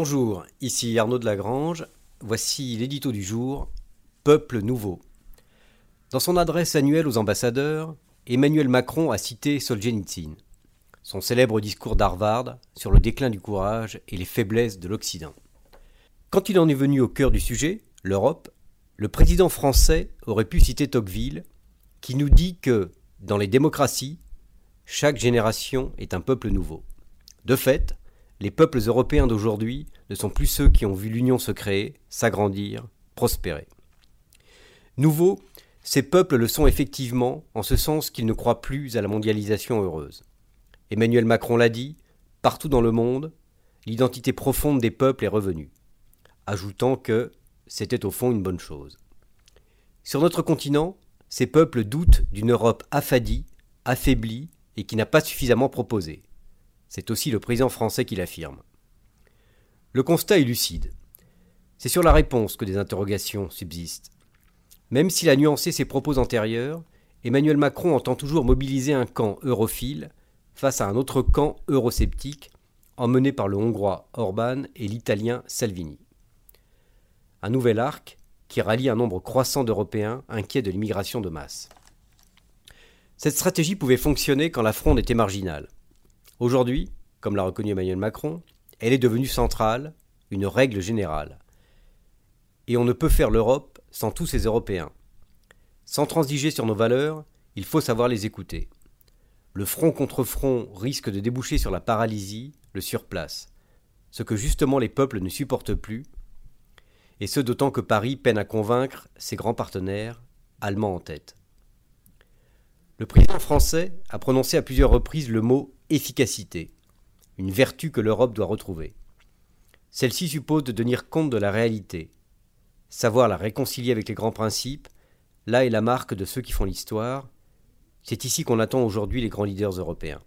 Bonjour, ici Arnaud de Lagrange. Voici l'édito du jour Peuple nouveau. Dans son adresse annuelle aux ambassadeurs, Emmanuel Macron a cité Solzhenitsyn, son célèbre discours d'Harvard sur le déclin du courage et les faiblesses de l'Occident. Quand il en est venu au cœur du sujet, l'Europe, le président français aurait pu citer Tocqueville, qui nous dit que, dans les démocraties, chaque génération est un peuple nouveau. De fait, les peuples européens d'aujourd'hui ne sont plus ceux qui ont vu l'Union se créer, s'agrandir, prospérer. Nouveaux, ces peuples le sont effectivement en ce sens qu'ils ne croient plus à la mondialisation heureuse. Emmanuel Macron l'a dit, partout dans le monde, l'identité profonde des peuples est revenue, ajoutant que c'était au fond une bonne chose. Sur notre continent, ces peuples doutent d'une Europe affadie, affaiblie et qui n'a pas suffisamment proposé. C'est aussi le président français qui l'affirme. Le constat est lucide. C'est sur la réponse que des interrogations subsistent. Même s'il a nuancé ses propos antérieurs, Emmanuel Macron entend toujours mobiliser un camp europhile face à un autre camp eurosceptique emmené par le Hongrois Orban et l'Italien Salvini. Un nouvel arc qui rallie un nombre croissant d'Européens inquiets de l'immigration de masse. Cette stratégie pouvait fonctionner quand la fronde était marginale. Aujourd'hui, comme l'a reconnu Emmanuel Macron, elle est devenue centrale, une règle générale. Et on ne peut faire l'Europe sans tous ces Européens. Sans transiger sur nos valeurs, il faut savoir les écouter. Le front contre front risque de déboucher sur la paralysie, le surplace, ce que justement les peuples ne supportent plus, et ce d'autant que Paris peine à convaincre ses grands partenaires, allemands en tête. Le président français a prononcé à plusieurs reprises le mot efficacité, une vertu que l'Europe doit retrouver. Celle-ci suppose de tenir compte de la réalité, savoir la réconcilier avec les grands principes, là est la marque de ceux qui font l'histoire, c'est ici qu'on attend aujourd'hui les grands leaders européens.